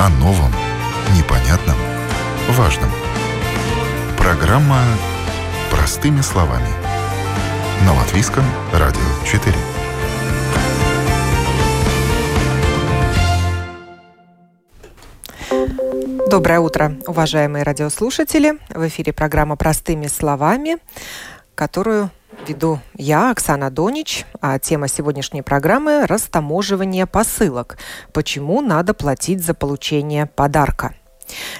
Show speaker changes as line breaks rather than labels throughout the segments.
О новом, непонятном, важном. Программа «Простыми словами». На Латвийском радио 4.
Доброе утро, уважаемые радиослушатели. В эфире программа «Простыми словами», которую веду я, Оксана Донич, а тема сегодняшней программы – растаможивание посылок. Почему надо платить за получение подарка?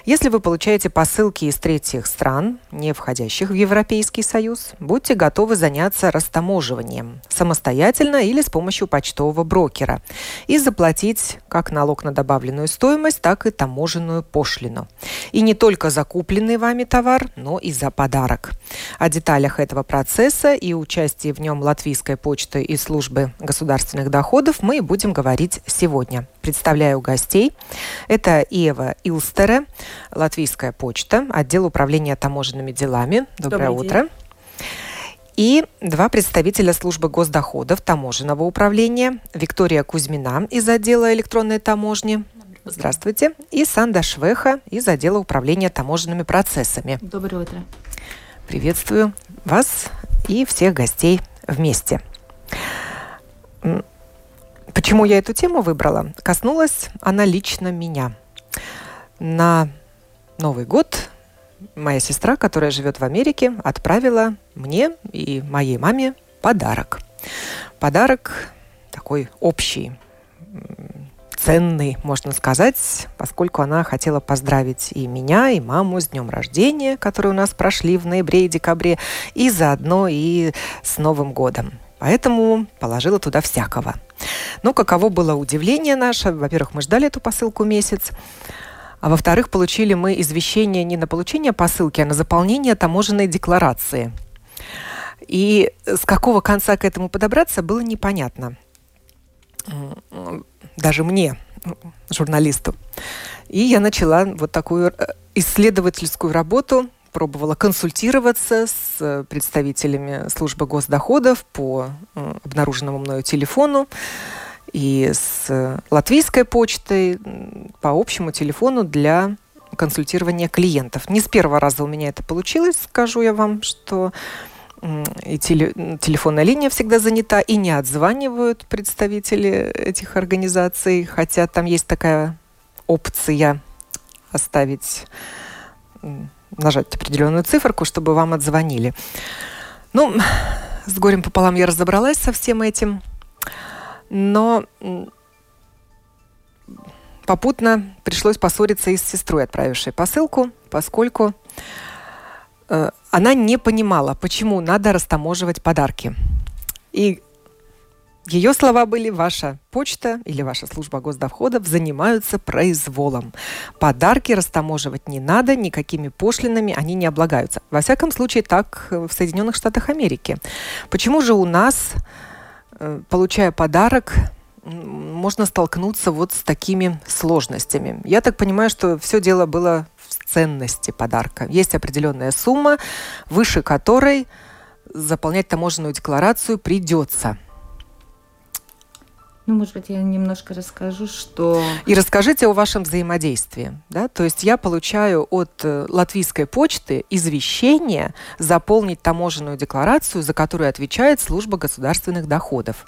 Если вы получаете посылки из третьих стран, не входящих в Европейский Союз, будьте готовы заняться растаможиванием самостоятельно или с помощью почтового брокера и заплатить как налог на добавленную стоимость, так и таможенную пошлину. И не только за купленный вами товар, но и за подарок. О деталях этого процесса и участии в нем Латвийской почты и службы государственных доходов мы будем говорить сегодня. Представляю гостей. Это Ева Илстере, Латвийская почта, отдел управления таможенными делами. Доброе Добрый утро. День. И два представителя службы госдоходов таможенного управления. Виктория Кузьмина из отдела электронной таможни. Здравствуйте. И Санда Швеха из отдела управления таможенными процессами.
Доброе утро.
Приветствую вас и всех гостей вместе. Почему я эту тему выбрала? Коснулась она лично меня – на Новый год моя сестра, которая живет в Америке, отправила мне и моей маме подарок. Подарок такой общий, ценный, можно сказать, поскольку она хотела поздравить и меня, и маму с днем рождения, которые у нас прошли в ноябре и декабре, и заодно и с Новым годом. Поэтому положила туда всякого. Ну, каково было удивление наше. Во-первых, мы ждали эту посылку месяц. А во-вторых, получили мы извещение не на получение посылки, а на заполнение таможенной декларации. И с какого конца к этому подобраться, было непонятно. Даже мне, журналисту. И я начала вот такую э, исследовательскую работу, пробовала консультироваться с представителями службы госдоходов по э, обнаруженному мною телефону и с латвийской почтой по общему телефону для консультирования клиентов. Не с первого раза у меня это получилось, скажу я вам, что и теле, телефонная линия всегда занята, и не отзванивают представители этих организаций, хотя там есть такая опция оставить, нажать определенную циферку, чтобы вам отзвонили. Ну, с горем пополам я разобралась со всем этим. Но попутно пришлось поссориться и с сестрой, отправившей посылку, поскольку э, она не понимала, почему надо растаможивать подарки. И ее слова были «Ваша почта или ваша служба госдоходов занимаются произволом. Подарки растаможивать не надо, никакими пошлинами они не облагаются». Во всяком случае, так в Соединенных Штатах Америки. Почему же у нас Э, получая подарок, можно столкнуться вот с такими сложностями. Я так понимаю, что все дело было в ценности подарка. Есть определенная сумма, выше которой заполнять таможенную декларацию придется.
Ну, может быть, я немножко расскажу, что...
И расскажите о вашем взаимодействии. Да? То есть я получаю от э, латвийской почты извещение заполнить таможенную декларацию, за которую отвечает служба государственных доходов.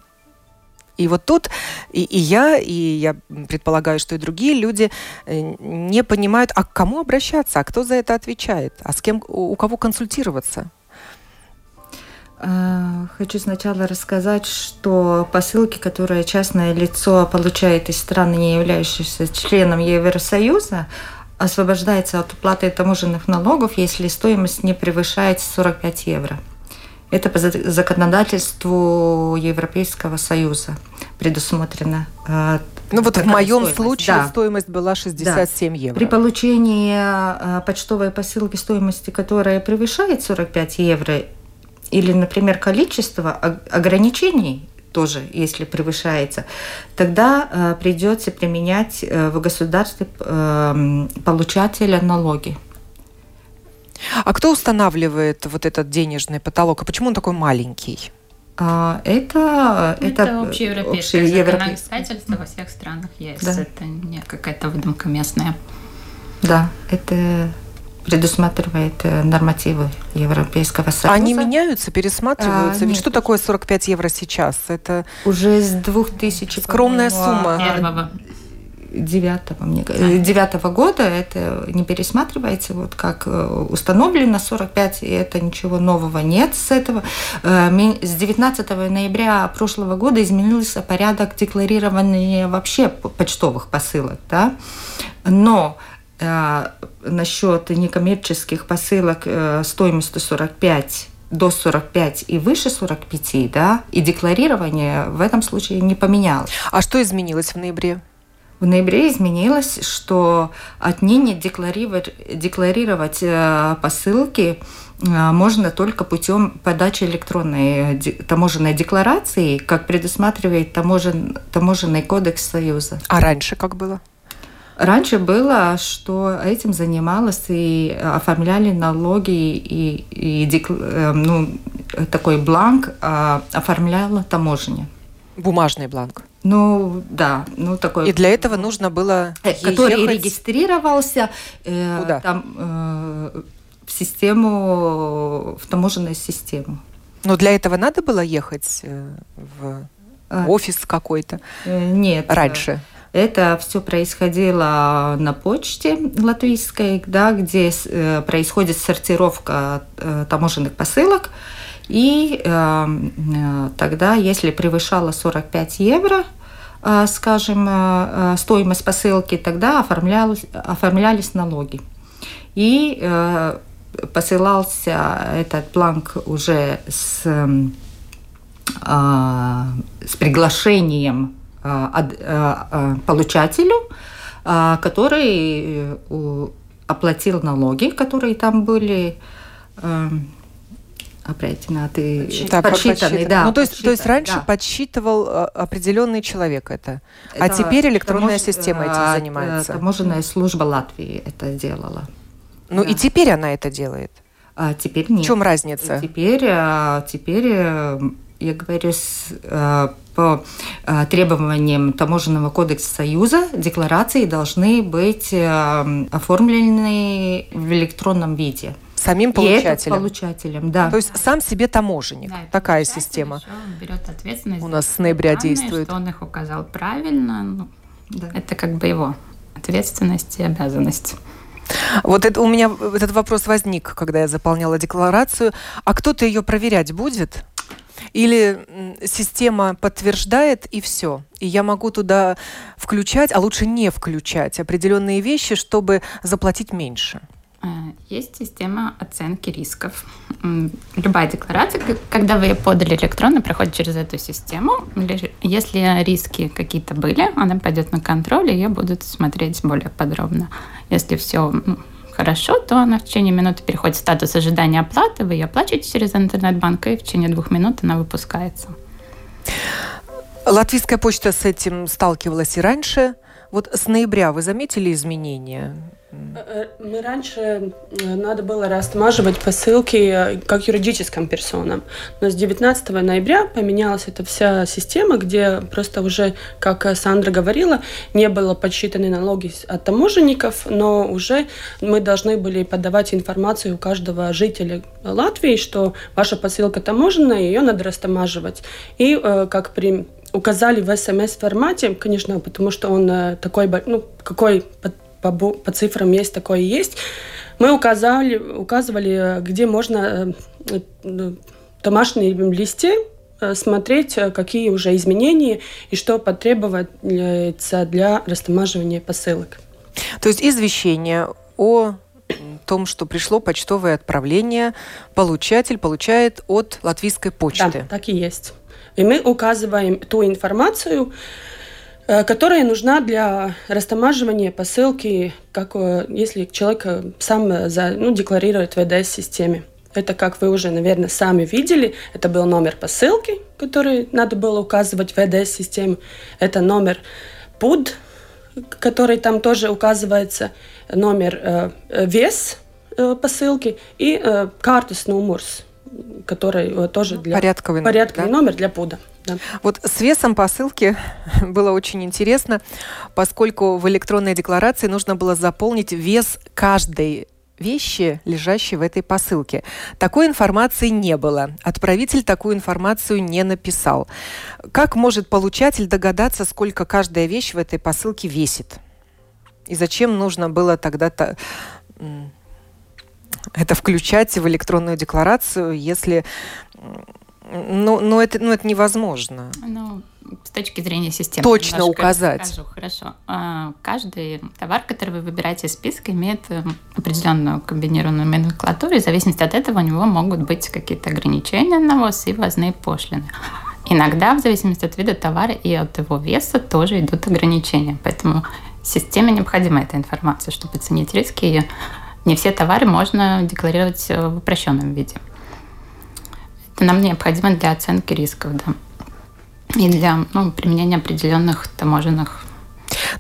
И вот тут и, и я, и я предполагаю, что и другие люди э, не понимают, а к кому обращаться, а кто за это отвечает, а с кем, у кого консультироваться.
Э, хочу сначала рассказать, что посылки, которые частное лицо получает из страны, не являющихся членом Евросоюза, освобождается от уплаты таможенных налогов, если стоимость не превышает 45 евро. Это по законодательству Европейского Союза предусмотрено.
Э, ну вот в моем стоимость. случае да. стоимость была 67 да. евро.
При получении э, почтовой посылки стоимости, которая превышает 45 евро, или, например, количество ограничений тоже, если превышается, тогда э, придется применять э, в государстве э, получателя налоги.
А кто устанавливает вот этот денежный потолок? А почему он такой маленький?
А, это,
ну,
это,
это общеевропейское законодательство во всех странах есть. Да. Это не какая-то выдумка местная.
Да, это предусматривает э, нормативы Европейского Союза.
Они меняются, пересматриваются? А, Ведь что такое 45 евро сейчас? Это
уже с 2000
скромная сумма.
Первого.
Девятого, мне, девятого года это не пересматривается, вот как э, установлено 45, и это ничего нового нет с этого. Э, с 19 ноября прошлого года изменился порядок декларирования вообще почтовых посылок, да, но э, насчет некоммерческих посылок э, стоимостью 45 до 45 и выше 45, да, и декларирование в этом случае не поменялось.
А что изменилось в ноябре?
В ноябре изменилось, что отныне декларировать, декларировать э, посылки э, можно только путем подачи электронной таможенной декларации, как предусматривает таможен, таможенный кодекс Союза.
А раньше как было?
Раньше было, что этим занималась и оформляли налоги, и, и э, ну, такой бланк оформляла таможня.
Бумажный бланк.
Ну, да, ну такой.
И для этого нужно было
э, который ехать... регистрировался э, Куда? там э, в систему, в таможенную систему.
Но для этого надо было ехать э, в а. офис какой-то?
Э, нет.
Раньше.
Это все происходило на почте латвийской, да, где происходит сортировка таможенных посылок. И эм, э, тогда, если превышало 45 евро, э, скажем, э, стоимость посылки, тогда оформлялись, оформлялись налоги. И посылался этот бланк уже с, с приглашением получателю, который оплатил налоги, которые там были эм, определенный,
да, подсчитанный, да. Ну, то есть, то есть раньше да. подсчитывал определенный человек это, а это а теперь электронная тамож... система этим занимается.
Таможенная служба Латвии это делала.
Ну да. и теперь она это делает.
А теперь нет.
В чем разница?
Теперь, теперь я говорю, с, по требованиям Таможенного кодекса Союза декларации должны быть оформлены в электронном виде.
Самим получателем.
И получателем, да.
То есть сам себе таможенник. Да, Такая система.
берет ответственность.
У нас с ноября данные, действует.
Что он их указал правильно. Ну, да. Это как бы его ответственность и обязанность.
Вот это, у меня этот вопрос возник, когда я заполняла декларацию. А кто-то ее проверять будет? Или система подтверждает и все. И я могу туда включать, а лучше не включать определенные вещи, чтобы заплатить меньше.
Э, есть система оценки рисков. Любая декларация, когда вы ее подали электронно, проходит через эту систему. Если риски какие-то были, она пойдет на контроль, и ее будут смотреть более подробно. Если все хорошо, то она в течение минуты переходит в статус ожидания оплаты, вы ее оплачиваете через интернет-банк, и в течение двух минут она выпускается.
Латвийская почта с этим сталкивалась и раньше. Вот с ноября вы заметили изменения?
Э, мы раньше э, надо было растамаживать посылки э, как юридическим персонам. Но с 19 ноября поменялась эта вся система, где просто уже, как Сандра говорила, не было подсчитаны налоги от таможенников, но уже мы должны были подавать информацию у каждого жителя Латвии, что ваша посылка таможенная, ее надо растамаживать. И как при указали в смс-формате, конечно, потому что он такой, ну, какой по, по цифрам есть такое есть. Мы указали, указывали, где можно э, в домашнем листе э, смотреть, э, какие уже изменения и что потребуется для растамаживания посылок.
То есть извещение о том, что пришло почтовое отправление, получатель получает от латвийской почты.
Да, так и есть. И мы указываем ту информацию, Э, которая нужна для растамаживания посылки, как, э, если человек э, сам за, ну, декларирует в ВДС-системе. Это, как вы уже, наверное, сами видели, это был номер посылки, который надо было указывать в ВДС-системе. Это номер ПУД, который там тоже указывается, номер э, вес э, посылки и э, картус номерс который э, тоже для...
Порядковый,
порядковый да? номер для пуда.
Да. Вот с весом посылки было очень интересно, поскольку в электронной декларации нужно было заполнить вес каждой вещи, лежащие в этой посылке. Такой информации не было. Отправитель такую информацию не написал. Как может получатель догадаться, сколько каждая вещь в этой посылке весит? И зачем нужно было тогда-то это включать в электронную декларацию, если ну, ну, это, ну, это невозможно.
Ну, с точки зрения системы.
Точно указать.
Скажу, хорошо. А, каждый товар, который вы выбираете из списка, имеет э, определенную комбинированную номенклатуру, и в зависимости от этого у него могут быть какие-то ограничения на ввоз и ввозные пошлины. Иногда, в зависимости от вида товара и от его веса, тоже идут ограничения. Поэтому системе необходима эта информация, чтобы оценить риски. И не все товары можно декларировать в упрощенном виде. Нам необходимо для оценки рисков, да. И для ну, применения определенных таможенных.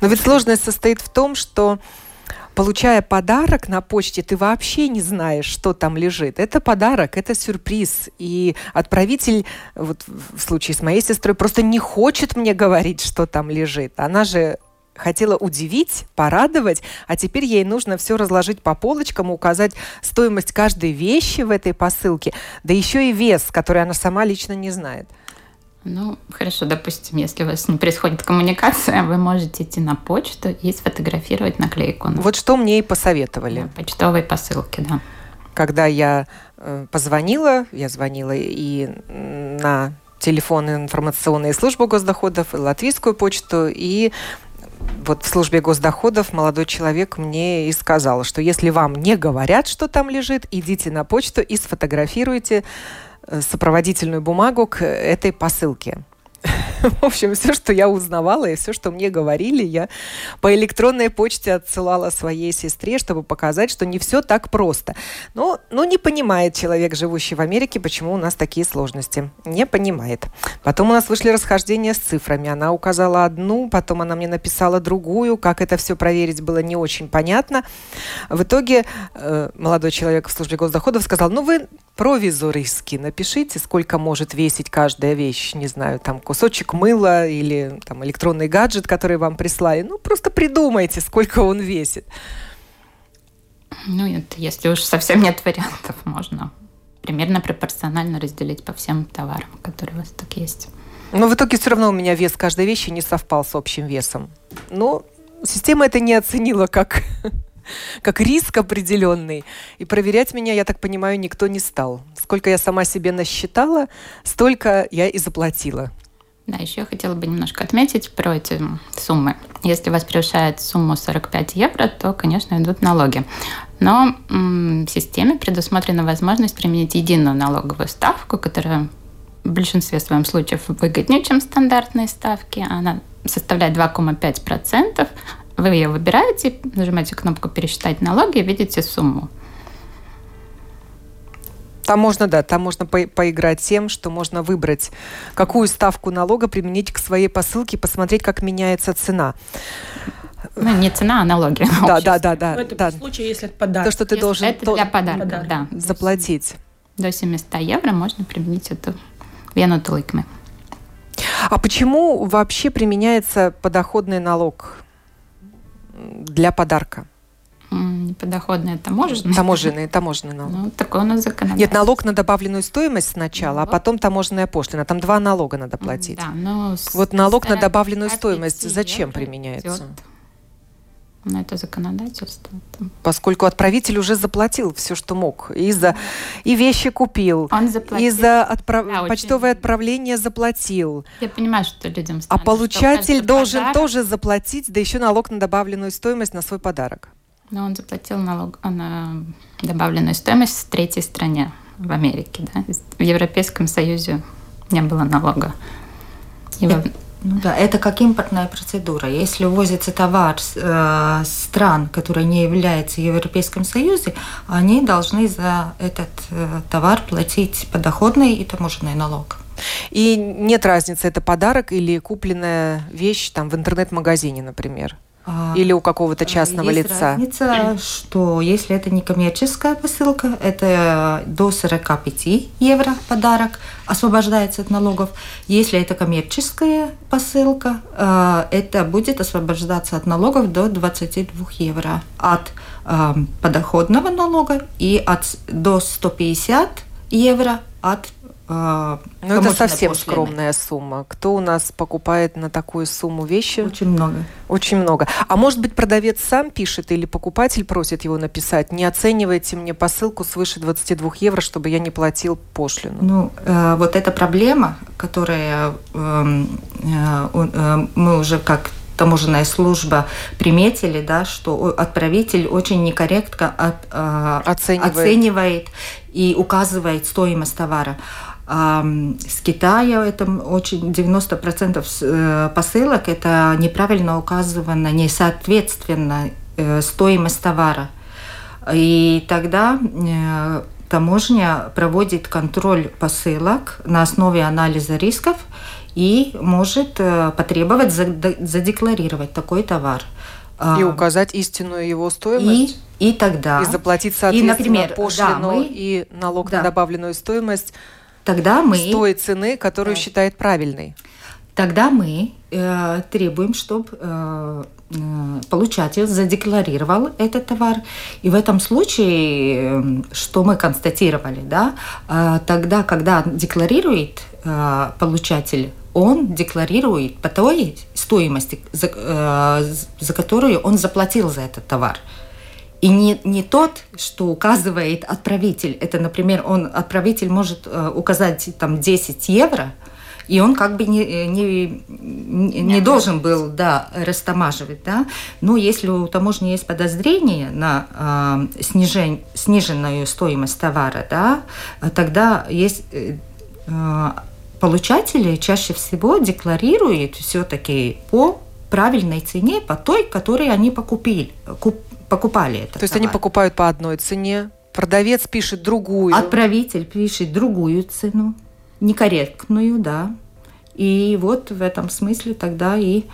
Но ведь сложность состоит в том, что получая подарок на почте, ты вообще не знаешь, что там лежит. Это подарок, это сюрприз. И отправитель, вот в случае с моей сестрой, просто не хочет мне говорить, что там лежит. Она же хотела удивить, порадовать, а теперь ей нужно все разложить по полочкам, указать стоимость каждой вещи в этой посылке, да еще и вес, который она сама лично не знает.
Ну, хорошо, допустим, если у вас не происходит коммуникация, вы можете идти на почту и сфотографировать наклейку.
Вот что мне и посоветовали. На
почтовой посылке, да.
Когда я э, позвонила, я звонила и на телефон информационные службы госдоходов, и латвийскую почту, и вот в службе госдоходов молодой человек мне и сказал, что если вам не говорят, что там лежит, идите на почту и сфотографируйте э, сопроводительную бумагу к этой посылке. В общем, все, что я узнавала и все, что мне говорили, я по электронной почте отсылала своей сестре, чтобы показать, что не все так просто. Но, но не понимает человек, живущий в Америке, почему у нас такие сложности. Не понимает. Потом у нас вышли расхождения с цифрами. Она указала одну, потом она мне написала другую. Как это все проверить, было не очень понятно. В итоге э, молодой человек в службе госдоходов сказал, ну вы провизориски напишите, сколько может весить каждая вещь, не знаю, там кусочек мыла или там электронный гаджет, который вам прислали. Ну, просто придумайте, сколько он весит.
Ну, это если уж совсем нет вариантов, можно примерно пропорционально разделить по всем товарам, которые у вас так есть.
Но в итоге все равно у меня вес каждой вещи не совпал с общим весом. Но система это не оценила как как риск определенный. И проверять меня, я так понимаю, никто не стал. Сколько я сама себе насчитала, столько я и заплатила.
Да, еще я хотела бы немножко отметить про эти суммы. Если вас превышает сумму 45 евро, то, конечно, идут налоги. Но в системе предусмотрена возможность применить единую налоговую ставку, которая в большинстве своем случаев выгоднее, чем стандартные ставки. Она составляет 2,5%, вы ее выбираете, нажимаете кнопку «Пересчитать налоги» и видите сумму.
Там можно, да, там можно по поиграть тем, что можно выбрать, какую ставку налога применить к своей посылке, посмотреть, как меняется цена.
Ну, не цена, а налоги.
Да, да, да, да.
В этом
да.
случае, если это подарок.
То, что ты
если
должен
это для подарка, подарок. да.
заплатить.
До 700 евро можно применить эту венуту ликмы.
А почему вообще применяется подоходный налог? для подарка?
Подоходный таможенный.
Таможенный, таможенный налог.
Ну, такой у нас законодательство.
Нет, налог на добавленную стоимость сначала, налог. а потом таможенная пошлина. Там два налога надо платить.
Да, но
вот налог на добавленную стоимость зачем применяется? Идет
на это законодательство.
Поскольку отправитель уже заплатил все, что мог. И, за, и вещи купил.
Он заплатил.
И за отправ... да, почтовое очень... отправление заплатил.
Я понимаю, что людям
А получатель должен подарок... тоже заплатить, да еще налог на добавленную стоимость на свой подарок.
Но он заплатил налог на добавленную стоимость в третьей стране, в Америке. Да? В Европейском Союзе не было налога.
Его... Ну да, это как импортная процедура. Если увозится товар с э, стран, которые не являются в Европейском Союзе, они должны за этот э, товар платить подоходный и таможенный налог.
И нет разницы, это подарок или купленная вещь там в интернет-магазине, например. А, Или у какого-то частного
есть
лица?
разница, что если это не коммерческая посылка, это до 45 евро подарок, освобождается от налогов. Если это коммерческая посылка, а, это будет освобождаться от налогов до 22 евро. От а, подоходного налога и от, до 150 евро от
ну, это совсем пошлины. скромная сумма. Кто у нас покупает на такую сумму вещи?
Очень много.
Очень много. А может быть, продавец сам пишет или покупатель просит его написать, не оценивайте мне посылку свыше 22 евро, чтобы я не платил пошлину?
Ну, э, вот эта проблема, которая э, э, э, мы уже как таможенная служба приметили, да, что отправитель очень некорректно от, э, оценивает. оценивает и указывает стоимость товара. А с Китая это очень 90% э, посылок это неправильно указано, не соответственно э, стоимость товара. И тогда э, таможня проводит контроль посылок на основе анализа рисков и может потребовать задекларировать такой товар.
И указать истинную его стоимость?
И, и тогда.
И заплатить, соответственно, и, например, пошлину да, мы, и налог да. на добавленную стоимость
Тогда мы...
С той цены, которую да. считает правильной.
Тогда мы э, требуем, чтобы э, э, получатель задекларировал этот товар. И в этом случае, э, что мы констатировали, да, э, тогда, когда декларирует э, получатель, он декларирует по той стоимости, за, э, за которую он заплатил за этот товар. И не, не тот, что указывает отправитель. Это, например, он, отправитель может э, указать там 10 евро, и он как бы не, э, не, не, не должен был да, растамаживать. Да? Но если у таможни есть подозрение на э, снижен, сниженную стоимость товара, да, тогда есть э, э получатели чаще всего декларируют все-таки по правильной цене, по той, которой они покупили, куп, покупали это.
То есть они покупают по одной цене, продавец пишет другую.
Отправитель пишет другую цену, некорректную, да. И вот в этом смысле тогда и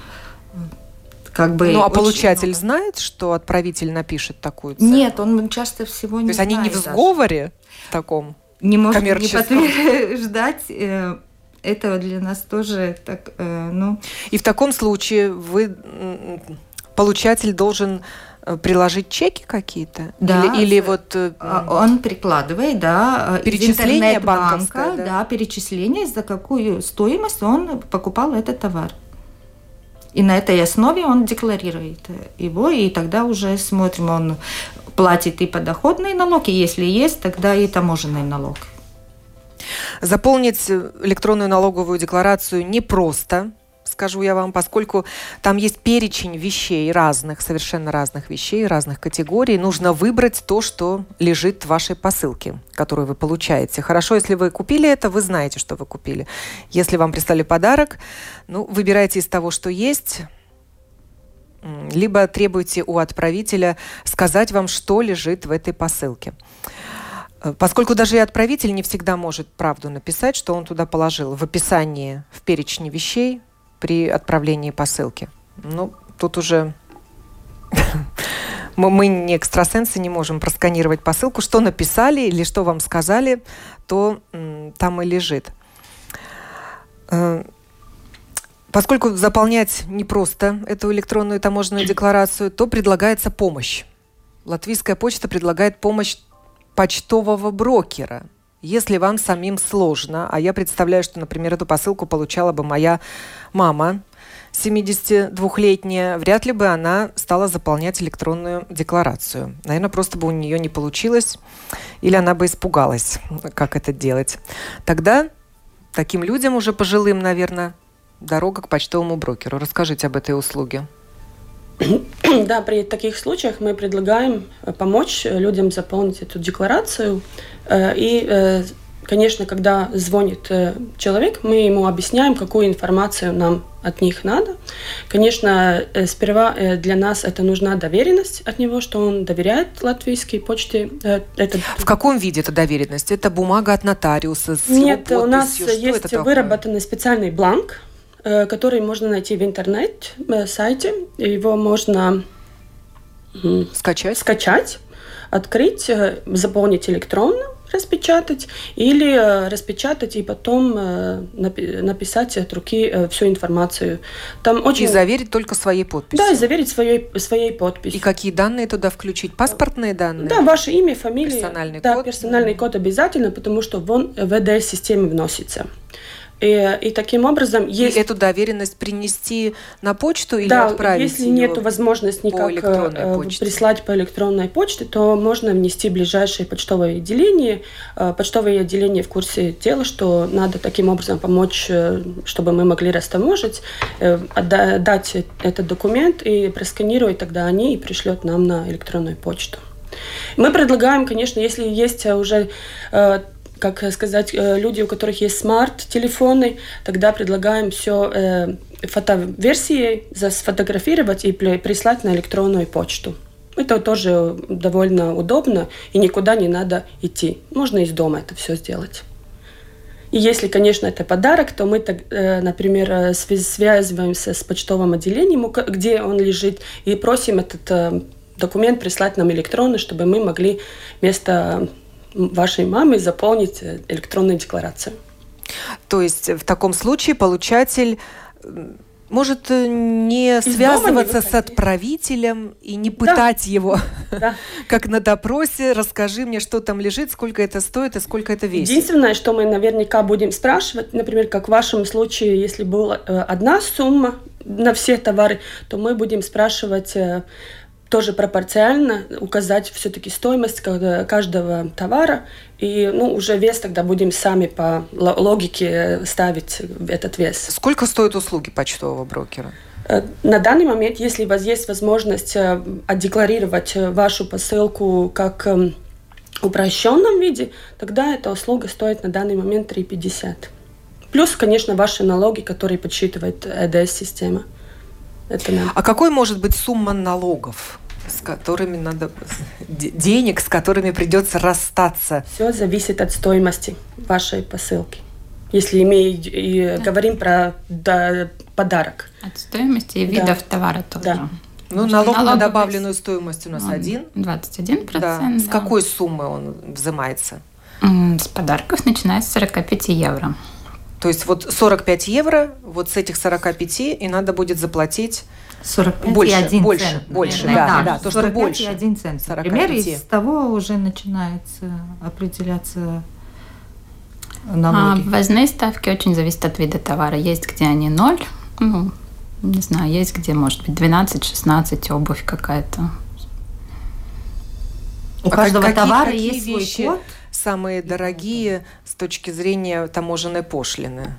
как бы...
Ну, а получатель много. знает, что отправитель напишет такую цену?
Нет, он часто всего не
То есть они не в сговоре даже. таком
Не может не подтверждать э, этого для нас тоже так, э, ну...
И в таком случае вы, получатель должен Э, приложить чеки какие-то?
Да.
Или, или вот... Э,
а, он прикладывает, да.
Перечисление банка,
да? да, перечисление, за какую стоимость он покупал этот товар. И на этой основе он декларирует его, и тогда уже смотрим, он платит и подоходный налог, и если есть, тогда и таможенный налог.
Заполнить электронную налоговую декларацию непросто скажу я вам, поскольку там есть перечень вещей разных, совершенно разных вещей, разных категорий. Нужно выбрать то, что лежит в вашей посылке, которую вы получаете. Хорошо, если вы купили это, вы знаете, что вы купили. Если вам прислали подарок, ну, выбирайте из того, что есть, либо требуйте у отправителя сказать вам, что лежит в этой посылке. Э, поскольку даже и отправитель не всегда может правду написать, что он туда положил в описании, в перечне вещей, при отправлении посылки. Ну, тут уже мы не экстрасенсы, не можем просканировать посылку. Что написали или что вам сказали, то там и лежит. Э, поскольку заполнять непросто эту электронную таможенную декларацию, то предлагается помощь. Латвийская почта предлагает помощь почтового брокера – если вам самим сложно, а я представляю, что, например, эту посылку получала бы моя мама, 72-летняя, вряд ли бы она стала заполнять электронную декларацию. Наверное, просто бы у нее не получилось, или она бы испугалась, как это делать. Тогда таким людям, уже пожилым, наверное, дорога к почтовому брокеру. Расскажите об этой услуге.
Да, при таких случаях мы предлагаем э, помочь людям заполнить эту декларацию. Э, и, э, конечно, когда звонит человек, мы ему объясняем, какую информацию нам от них надо. Конечно, сперва для нас это нужна доверенность от него, что он доверяет латвийской почте.
Это... В каком виде эта доверенность? Это бумага от нотариуса с
Нет, его подписью? у нас Что есть выработанный специальный бланк, который можно найти в интернет-сайте. Его можно
скачать.
скачать, открыть, заполнить электронно распечатать или э, распечатать и потом э, написать от руки э, всю информацию.
Там очень... И заверить только своей подписью.
Да, и заверить своей, своей подписью.
И какие данные туда включить? Паспортные данные?
Да, ваше имя, фамилия.
Персональный
да,
код?
персональный код обязательно, потому что вон в ВДС-системе вносится. И, и таким образом
есть... И эту доверенность принести на почту или
да,
отправить
если нет возможности никак
э,
прислать по электронной почте, то можно внести в ближайшее почтовое отделение. Э, почтовое отделение в курсе дела, что надо таким образом помочь, э, чтобы мы могли растаможить, дать этот документ и просканировать, тогда они и пришлют нам на электронную почту. Мы предлагаем, конечно, если есть уже как сказать, э, люди, у которых есть смарт-телефоны, тогда предлагаем все э, фотоверсии сфотографировать и прислать на электронную почту. Это тоже довольно удобно, и никуда не надо идти. Можно из дома это все сделать. И если, конечно, это подарок, то мы, э, например, связываемся с почтовым отделением, где он лежит, и просим этот документ прислать нам электронно, чтобы мы могли вместо вашей маме заполнить э, электронную декларацию.
То есть в таком случае получатель может э, не Из связываться не с отправителем и не пытать да. его, да. как на допросе. Расскажи мне, что там лежит, сколько это стоит и сколько это весит.
Единственное, что мы наверняка будем спрашивать, например, как в вашем случае, если была э, одна сумма на все товары, то мы будем спрашивать тоже пропорционально указать все-таки стоимость каждого товара. И ну, уже вес тогда будем сами по логике ставить этот вес.
Сколько стоят услуги почтового брокера?
Э, на данный момент, если у вас есть возможность э, отдекларировать вашу посылку как эм, упрощенном виде, тогда эта услуга стоит на данный момент 3,50. Плюс, конечно, ваши налоги, которые подсчитывает ЭДС-система.
Это надо. А какой может быть сумма налогов? с которыми надо денег, с которыми придется расстаться.
Все зависит от стоимости вашей посылки. Если мы и говорим про да, подарок.
От стоимости и видов да. товара тоже. Да.
Ну, налог на добавленную стоимость у нас один.
21%. Да.
Да. С какой суммы он взимается?
С подарков начиная с 45 евро.
То есть вот 45 евро, вот с этих 45 и надо будет заплатить
45
больше,
и 1
больше,
цент.
Больше, да, да, да,
то, что больше. и 1 цент. Например, из того уже начинается определяться налоги.
А, ввозные ставки очень зависят от вида товара. Есть, где они ноль, ну, не знаю, есть, где, может быть, 12-16 обувь какая-то.
У а каждого какие, товара какие есть
вещи свой код? Самые дорогие с точки зрения таможенной пошлины?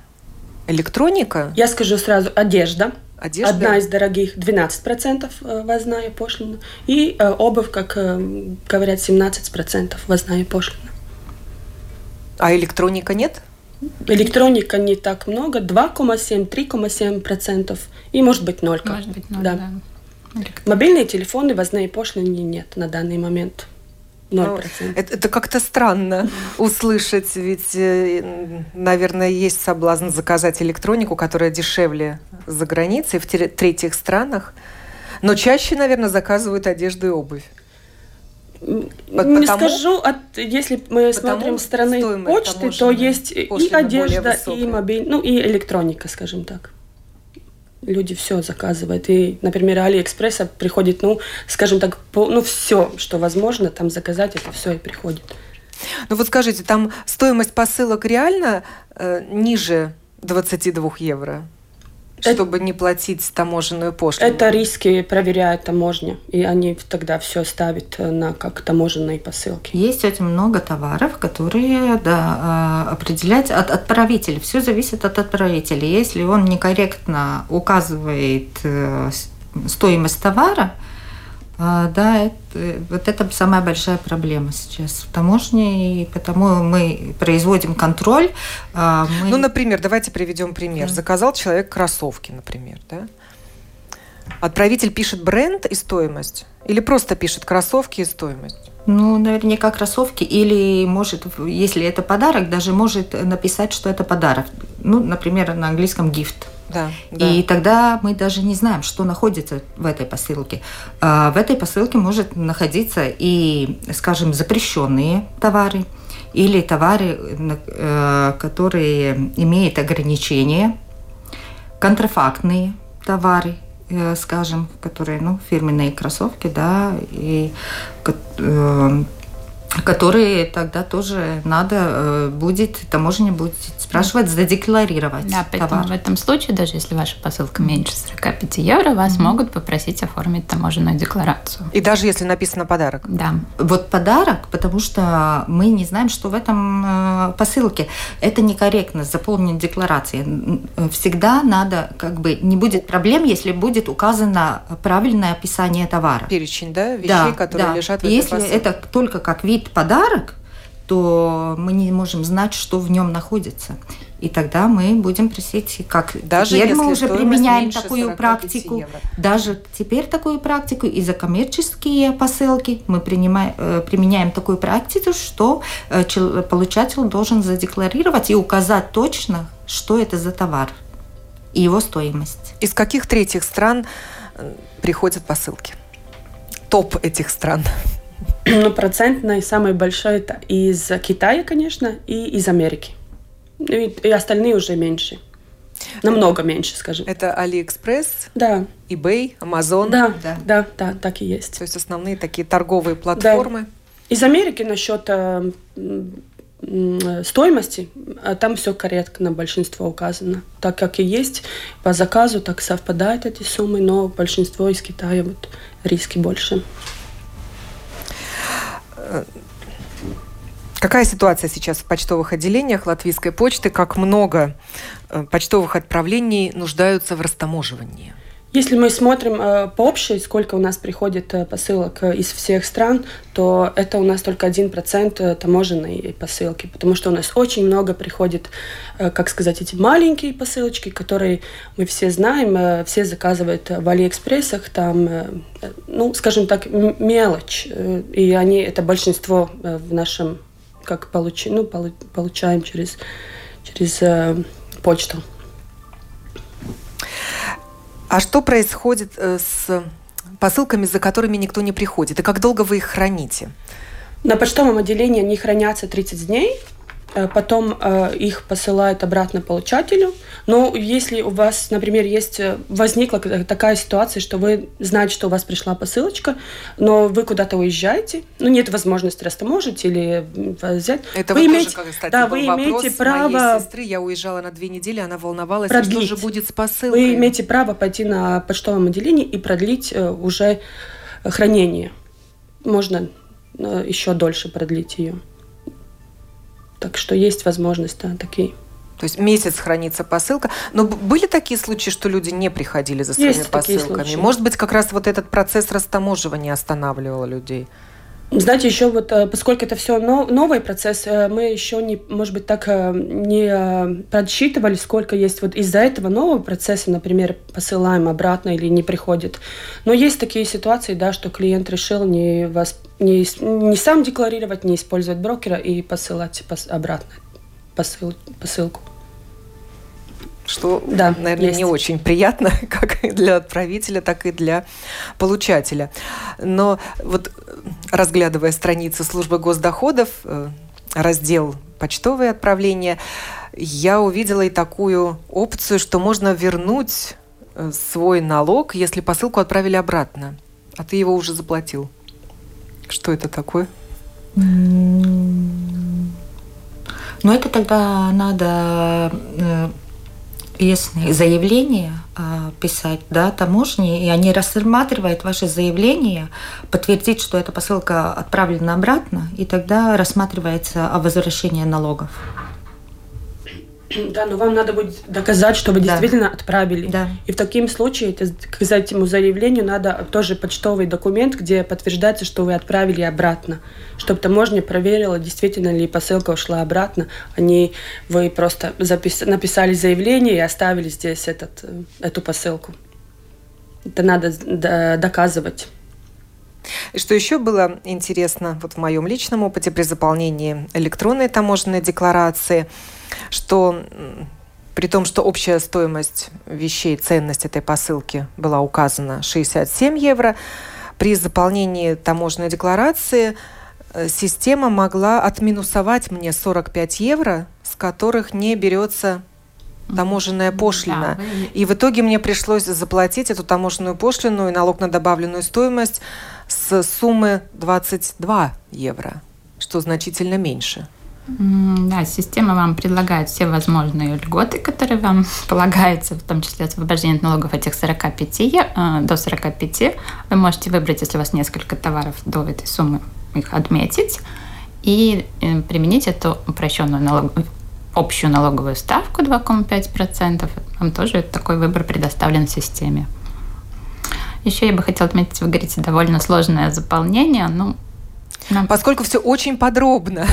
Электроника?
Я скажу сразу, одежда. Одежда? Одна из дорогих 12% э, возная пошлина. И э, обувь, как э, говорят, 17% возная пошлина.
А электроника нет?
Электроника не так много, 2,7-3,7%. И может быть 0.
Может быть 0, да. да.
Мобильные телефоны возные пошлины нет на данный момент. 0%. Ну,
это, это как-то странно услышать, ведь, э, наверное, есть соблазн заказать электронику, которая дешевле за границей, в третьих странах, но чаще, наверное, заказывают одежду и обувь.
Потому, не скажу, от, если мы смотрим с стороны почты, то есть и одежда, и мобиль, ну и электроника, скажем так люди все заказывают. И, например, Алиэкспресса приходит, ну, скажем так, по, ну, все, что возможно там заказать, это все и приходит.
Ну вот скажите, там стоимость посылок реально э, ниже 22 евро? Чтобы это, не платить таможенную пошлину.
Это риски проверяет таможня, и они тогда все ставят на как таможенные посылки.
Есть очень много товаров, которые да, а, определять от отправителя. Все зависит от отправителя. Если он некорректно указывает э, стоимость товара, да, это, вот это самая большая проблема сейчас в таможне, и потому мы производим контроль.
А, мы... Ну, например, давайте приведем пример. Да. Заказал человек кроссовки, например, да? Отправитель пишет бренд и стоимость? Или просто пишет кроссовки и стоимость?
Ну, наверняка кроссовки. Или может, если это подарок, даже может написать, что это подарок. Ну, например, на английском gift.
Да, да.
И тогда мы даже не знаем, что находится в этой посылке. А в этой посылке может находиться и, скажем, запрещенные товары или товары, э, которые имеют ограничения, контрафактные товары, э, скажем, которые, ну, фирменные кроссовки, да, и э, которые тогда тоже надо э, будет, таможня будет спрашивать, задекларировать
Да, поэтому товар. в этом случае, даже если ваша посылка меньше 45 евро, вас mm-hmm. могут попросить оформить таможенную декларацию.
И даже если написано подарок?
Да.
Вот подарок, потому что мы не знаем, что в этом э, посылке. Это некорректно заполнить декларации. Всегда надо, как бы, не будет проблем, если будет указано правильное описание товара.
Перечень, да, вещей, да, которые да. лежат в этой
Если посылке. это только как вид подарок, то мы не можем знать, что в нем находится. И тогда мы будем просить, как
даже теперь
мы уже применяем такую практику, евро. даже теперь такую практику и за коммерческие посылки мы принимаем, э, применяем такую практику, что э, получатель должен задекларировать и указать точно, что это за товар и его стоимость.
Из каких третьих стран э, приходят посылки? Топ этих стран.
Ну, процентный самый большой это из Китая, конечно, и из Америки. Ну, и, и остальные уже меньше. Намного меньше, скажем.
Это Алиэкспресс,
да.
eBay, Amazon.
Да, да, да, да, так и есть.
То есть основные такие торговые платформы. Да.
Из Америки насчет э, стоимости, а там все корректно, большинство указано. Так как и есть по заказу, так совпадают эти суммы, но большинство из Китая вот риски больше.
Какая ситуация сейчас в почтовых отделениях Латвийской почты? Как много э, почтовых отправлений нуждаются в растаможивании?
Если мы смотрим э, по общей, сколько у нас приходит э, посылок э, из всех стран, то это у нас только один процент э, таможенной посылки, потому что у нас очень много приходит, э, как сказать, эти маленькие посылочки, которые мы все знаем, э, все заказывают в Алиэкспрессах, там, ну, скажем так, мелочь, и они, это большинство в нашем, как получи, ну, получаем через, через почту.
А что происходит э, с посылками, за которыми никто не приходит? И как долго вы их храните?
На почтовом отделении они хранятся 30 дней. Э, потом э, их посылают обратно получателю. Но если у вас, например, есть э, возникла такая ситуация, что вы знаете, что у вас пришла посылочка, но вы куда-то уезжаете, ну нет возможности растаможить или взять.
Это вы вот имеете, тоже, кстати, да, вы имеете право. Моей сестры, я уезжала на две недели, она волновалась, продлить. что же будет с посылкой.
Вы имеете право пойти на почтовом отделении и продлить уже хранение. Можно еще дольше продлить ее. Так что есть возможность, да, такие.
То есть месяц хранится посылка. Но были такие случаи, что люди не приходили за своими есть посылками? Может быть, как раз вот этот процесс растаможивания останавливал людей?
Знаете, еще вот, э, поскольку это все новый процесс, э, мы еще не, может быть, так э, не подсчитывали, сколько есть вот из-за этого нового процесса, например, посылаем обратно или не приходит. Но есть такие ситуации, да, что клиент решил не, вас, не, не сам декларировать, не использовать брокера и посылать пос, обратно посыл, посылку
что, да, наверное, есть. не очень приятно, как для отправителя, так и для получателя. Но вот разглядывая страницы службы госдоходов, э, раздел «Почтовые отправления», я увидела и такую опцию, что можно вернуть э, свой налог, если посылку отправили обратно, а ты его уже заплатил. Что это такое?
Ну, это тогда надо э, если заявление э, писать да, таможне, и они рассматривают ваше заявление, подтвердить, что эта посылка отправлена обратно, и тогда рассматривается о возвращении налогов.
Да, но вам надо будет доказать, что вы действительно да. отправили.
Да.
И в таком случае, к этому заявлению надо тоже почтовый документ, где подтверждается, что вы отправили обратно. Чтобы таможня проверила, действительно ли посылка ушла обратно, а не вы просто запис... написали заявление и оставили здесь этот, э, эту посылку. Это надо доказывать.
Что еще было интересно вот в моем личном опыте при заполнении электронной таможенной декларации, что при том, что общая стоимость вещей, ценность этой посылки была указана 67 евро, при заполнении таможенной декларации э, система могла отминусовать мне 45 евро, с которых не берется таможенная пошлина. Да, вы... И в итоге мне пришлось заплатить эту таможенную пошлину и налог на добавленную стоимость с суммы 22 евро, что значительно меньше.
Да, система вам предлагает все возможные льготы, которые вам полагаются, в том числе освобождение от налогов этих 45, э, до 45. Вы можете выбрать, если у вас несколько товаров до этой суммы, их отметить и э, применить эту упрощенную налог... общую налоговую ставку 2,5%. Вам тоже такой выбор предоставлен в системе. Еще я бы хотела отметить, вы говорите, довольно сложное заполнение. Ну,
нам... Поскольку все очень подробно.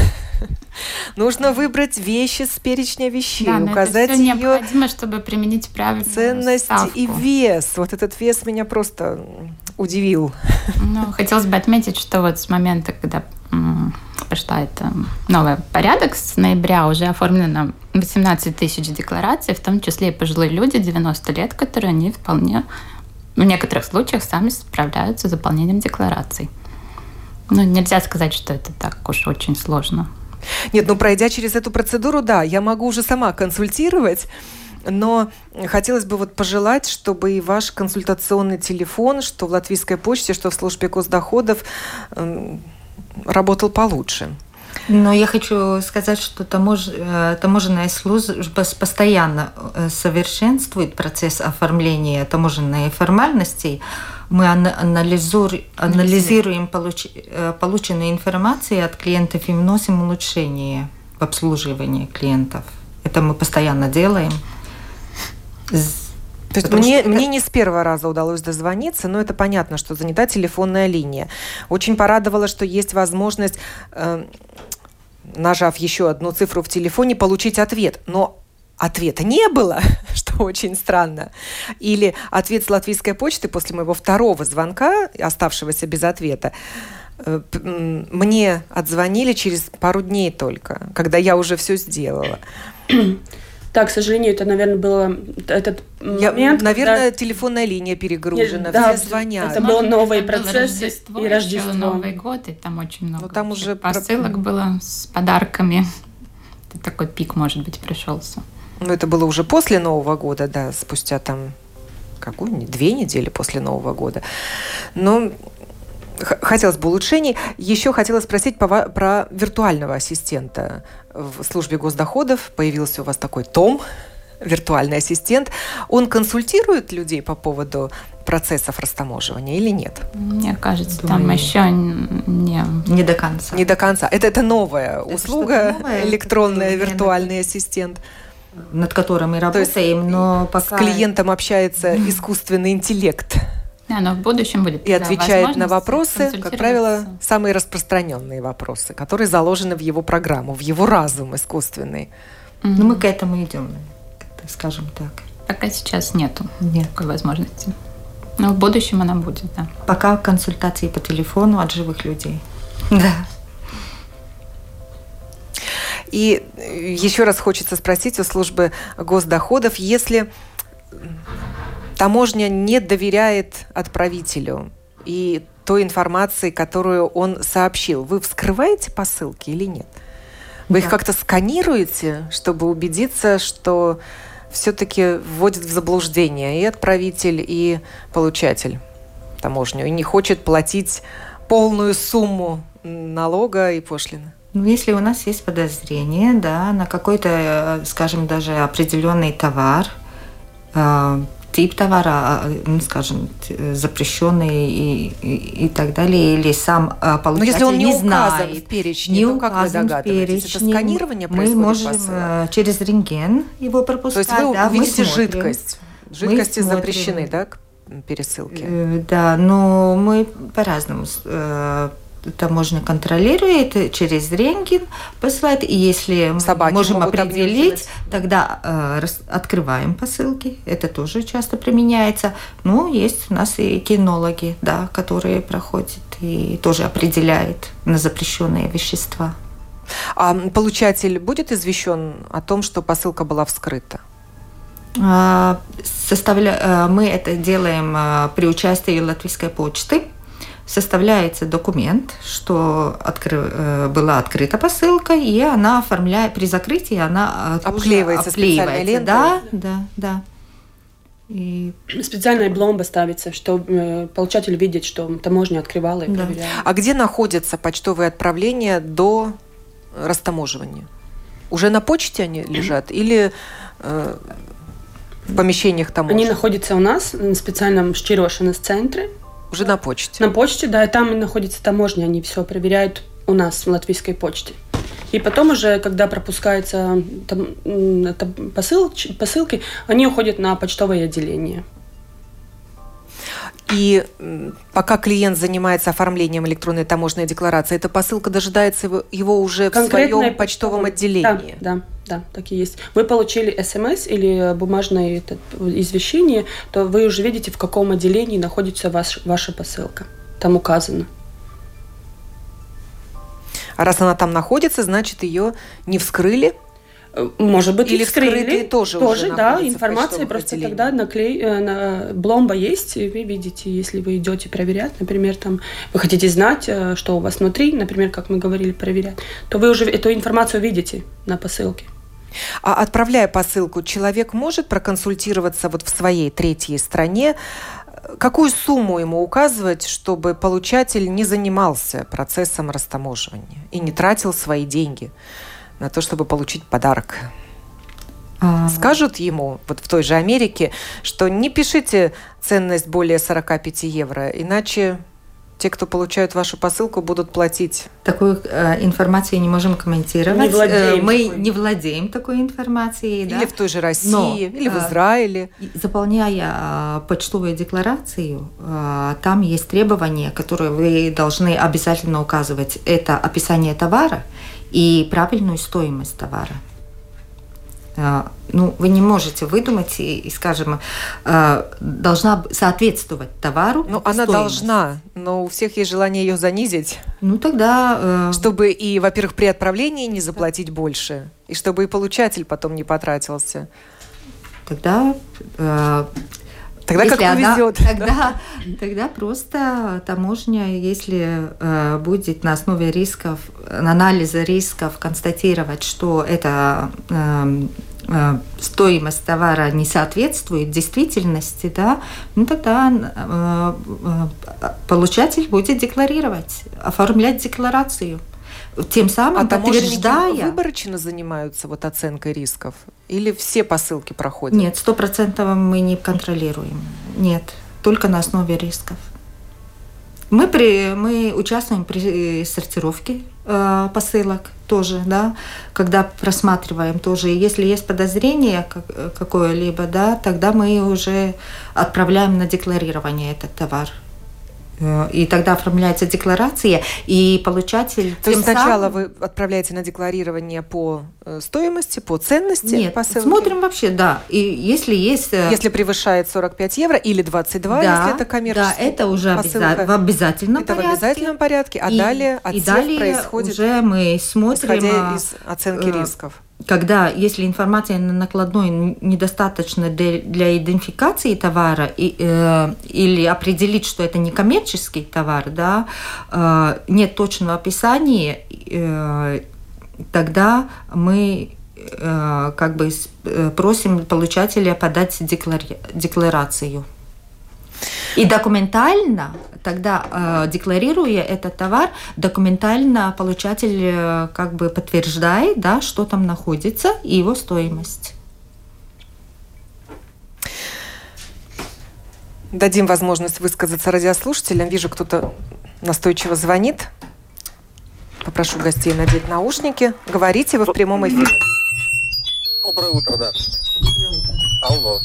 Нужно выбрать вещи с перечня вещей, да, указать
это ее необходимо, чтобы применить правильную
ценность
ставку.
и вес. Вот этот вес меня просто удивил.
Ну, хотелось бы отметить, что вот с момента, когда пошла эта новый порядок с ноября уже оформлено 18 тысяч деклараций, в том числе и пожилые люди 90 лет, которые они вполне в некоторых случаях сами справляются с заполнением деклараций. Ну, нельзя сказать, что это так уж очень сложно.
Нет, ну пройдя через эту процедуру, да, я могу уже сама консультировать, но хотелось бы вот пожелать, чтобы и ваш консультационный телефон, что в Латвийской почте, что в службе госдоходов, эм, работал получше.
Но я хочу сказать, что тамож... Э, таможенная служба постоянно э, совершенствует процесс оформления таможенной формальностей. Мы анализируем получ... Э, полученную информацию от клиентов и вносим улучшения в обслуживании клиентов. Это мы постоянно делаем.
То есть мне, что... мне не с первого раза удалось дозвониться, но это понятно, что занята телефонная линия. Очень порадовало, что есть возможность, э, нажав еще одну цифру в телефоне, получить ответ. Но ответа не было, что очень странно. Или ответ с латвийской почты после моего второго звонка, оставшегося без ответа, э, мне отзвонили через пару дней только, когда я уже все сделала.
Да, к сожалению, это, наверное, было этот
Я, момент. Наверное, когда... телефонная линия перегружена, да, все звонят.
Это был новый процесс Рождество, и Рождество.
Новый год, и там очень много
Но там уже
посылок про... было с подарками. Такой пик, может быть, пришелся.
Ну, это было уже после Нового года, да, спустя там какую две недели после Нового года. Но хотелось бы улучшений. Еще хотела спросить про, про виртуального ассистента в службе госдоходов. Появился у вас такой том, виртуальный ассистент. Он консультирует людей по поводу процессов растаможивания или нет?
Мне кажется, Думаю, там еще не...
Не до конца.
Не до конца. Это, это новая это услуга, новое, электронный виртуальный ассистент
над которым мы работаем, но пока...
С клиентом общается искусственный интеллект.
Да, но в будущем будет.
И да, отвечает на вопросы, как правило, самые распространенные вопросы, которые заложены в его программу, в его разум искусственный.
Mm-hmm. Ну, мы к этому идем, скажем так.
Пока сейчас нету Нет. такой возможности. Но в будущем она будет, да.
Пока консультации по телефону от живых людей. Да.
И еще раз хочется спросить у службы госдоходов, если таможня не доверяет отправителю и той информации, которую он сообщил, вы вскрываете посылки или нет? Вы да. их как-то сканируете, чтобы убедиться, что все-таки вводит в заблуждение и отправитель, и получатель таможню, и не хочет платить полную сумму налога и пошлины?
Ну, если у нас есть подозрение, да, на какой-то, э, скажем, даже определенный товар, э, тип товара, а, ну, скажем, запрещенный и, и, и так далее, или сам получатель Но
если он не,
не
указан
знает,
в перечне, не то как вы догадываетесь? Это сканирование
мы можем посылок? через рентген его пропускать.
То есть вы да, увидите жидкость. Жидкости мы запрещены, да, к пересылке?
Да, но мы по-разному таможня контролирует, через рентген посылает, и если
Собаки
можем определить, тогда э, рас- открываем посылки, это тоже часто применяется. Ну, есть у нас и кинологи, да, которые проходят и тоже определяют на запрещенные вещества.
А получатель будет извещен о том, что посылка была вскрыта?
А, Составля... э, Мы это делаем э, при участии Латвийской почты. Составляется документ, что откры- э, была открыта посылка, и она оформляет при закрытии она э,
Обклеивается специальной лентой.
Да, да, да. И
Специальная бломба ставится, чтобы э, получатель видит, что таможня открывала и
Да.
проверяла.
А где находятся почтовые отправления до растаможивания? Уже на почте они лежат или э, в помещениях таможни?
Они находятся у нас в специальном Щирошинес-центре.
Уже на почте.
На почте, да, и там находится таможня, они все проверяют у нас в латвийской почте. И потом уже, когда пропускаются там, м, это посыл, посылки, они уходят на почтовое отделение.
И пока клиент занимается оформлением электронной таможенной декларации, эта посылка дожидается его, уже в
Конкретное
своем почтовом отделении.
Да, да, да, так и есть. Вы получили смс или бумажное этот, извещение, то вы уже видите, в каком отделении находится ваш, ваша посылка. Там указано.
А раз она там находится, значит, ее не вскрыли.
Э, Может быть,
Или
вскрыли.
тоже уже
да, информация просто
отделениях.
тогда наклей, э, на, бломба есть, и вы видите, если вы идете проверять, например, там вы хотите знать, э, что у вас внутри, например, как мы говорили, проверять, то вы уже эту информацию видите на посылке.
А отправляя посылку, человек может проконсультироваться вот в своей третьей стране, какую сумму ему указывать, чтобы получатель не занимался процессом растаможивания и не тратил свои деньги на то, чтобы получить подарок?
а,
Скажут ему, вот в той же Америке, что не пишите ценность более 45 евро, иначе те, кто получают вашу посылку, будут платить.
такую э, информацию не можем комментировать.
Не владеем
Э, Мы
такой.
не владеем такой информацией. да.
Или в той же России,
Но,
или в
э,
Израиле.
Заполняя а, почтовую декларацию, а, там есть требования, которые вы должны обязательно указывать. Это описание товара и правильную стоимость товара. А, Ну, вы не можете выдумать и, и, скажем, а, должна соответствовать товару.
Ну, она должна, но у всех есть желание ее занизить,
Ну, тогда... э,
чтобы и, во-первых, при отправлении не заплатить больше, и чтобы и получатель потом не потратился.
Тогда э,
Тогда как
Если она-
повезет.
Тогда, тогда просто таможня, если э, будет на основе рисков, анализа рисков констатировать, что эта эм, э, стоимость товара не соответствует действительности, да, ну тогда э, э, получатель будет декларировать, оформлять декларацию. Тем самым
А
подтверждая...
выборочно занимаются вот оценкой рисков? Или все посылки проходят?
Нет, сто процентов мы не контролируем. Нет, только на основе рисков. Мы, при, мы участвуем при сортировке э, посылок тоже, да, когда просматриваем тоже. И Если есть подозрение как- какое-либо, да, тогда мы уже отправляем на декларирование этот товар. Э, И тогда оформляется декларация, и получатель...
То есть сначала
самым-
вы отправляете на декларирование по э, стоимости, по ценности
Нет,
посылки?
смотрим вообще, да. И если есть... э,
Если превышает 45 евро или 22, если это коммерческий
Да, это уже
посылка.
в обязательном
Это в
порядке.
обязательном порядке, а
И-
далее
и
отсев
далее
происходит,
уже мы смотрим,
исходя
а,
из оценки рисков.
Когда, если информация на накладной недостаточно для, для идентификации товара и, э, или определить, что это не коммерческий товар, да, э, нет точного описания, э, тогда мы э, как бы э, просим получателя подать декларацию. И документально, тогда э, декларируя этот товар, документально получатель э, как бы подтверждает, да, что там находится и его стоимость.
Дадим возможность высказаться радиослушателям. Вижу, кто-то настойчиво звонит. Попрошу гостей надеть наушники. Говорите вы в прямом эфире.
Доброе утро, да. Алло.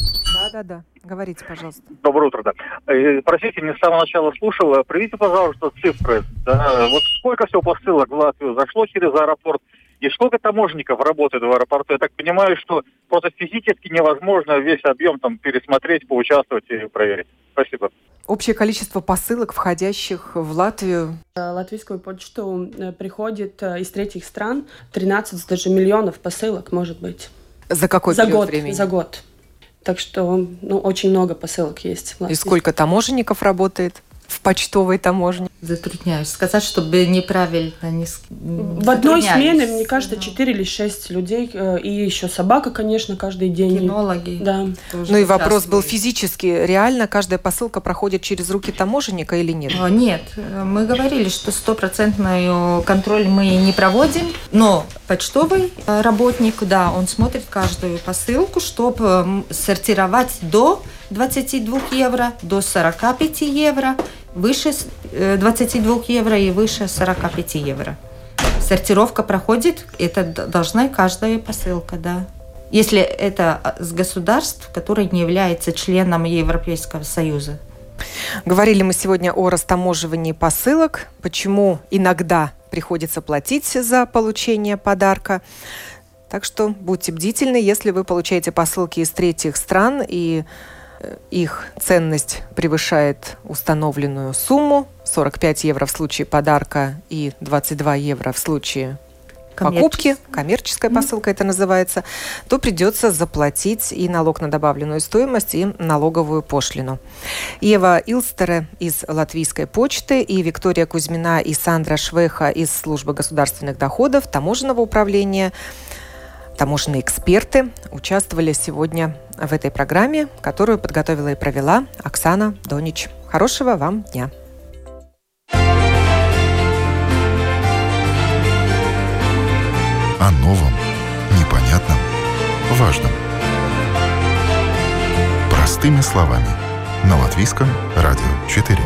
Да-да-да. Говорите, пожалуйста.
Доброе утро, да. Э, Простите, не с самого начала слушал. Приведите, пожалуйста, цифры. Да, вот сколько всего посылок в Латвию зашло через аэропорт, и сколько таможенников работает в аэропорту. Я так понимаю, что просто физически невозможно весь объем там пересмотреть, поучаствовать и проверить. Спасибо.
Общее количество посылок, входящих в Латвию?
Латвийскую почту э, приходит э, из третьих стран 13 даже миллионов посылок, может быть.
За какой
за
период
год,
времени?
За год. Так что ну, очень много посылок есть.
И сколько таможенников работает? В почтовой таможне?
Затрудняюсь сказать, чтобы неправильно не
В одной смене, мне кажется, 4 или 6 людей, э, и еще собака, конечно, каждый день.
Кинологи.
Да.
Ну и вопрос был физически. Реально каждая посылка проходит через руки таможенника или нет?
Нет. Мы говорили, что стопроцентный контроль мы не проводим, но почтовый работник, да, он смотрит каждую посылку, чтобы сортировать до 22 евро, до 45 евро выше 22 э, евро и выше 45 евро. Сортировка проходит, это должна каждая посылка, да. Если это с государств, которые не являются членом Европейского Союза.
Говорили мы сегодня о растаможивании посылок, почему иногда приходится платить за получение подарка. Так что будьте бдительны, если вы получаете посылки из третьих стран и их ценность превышает установленную сумму. 45 евро в случае подарка и 22 евро в случае покупки, коммерческая посылка это называется, то придется заплатить и налог на добавленную стоимость, и налоговую пошлину. Ева Илстере из Латвийской почты и Виктория Кузьмина и Сандра Швеха из Службы государственных доходов Таможенного управления таможенные эксперты участвовали сегодня в этой программе, которую подготовила и провела Оксана Донич. Хорошего вам дня!
О новом, непонятном, важном. Простыми словами. На Латвийском радио 4.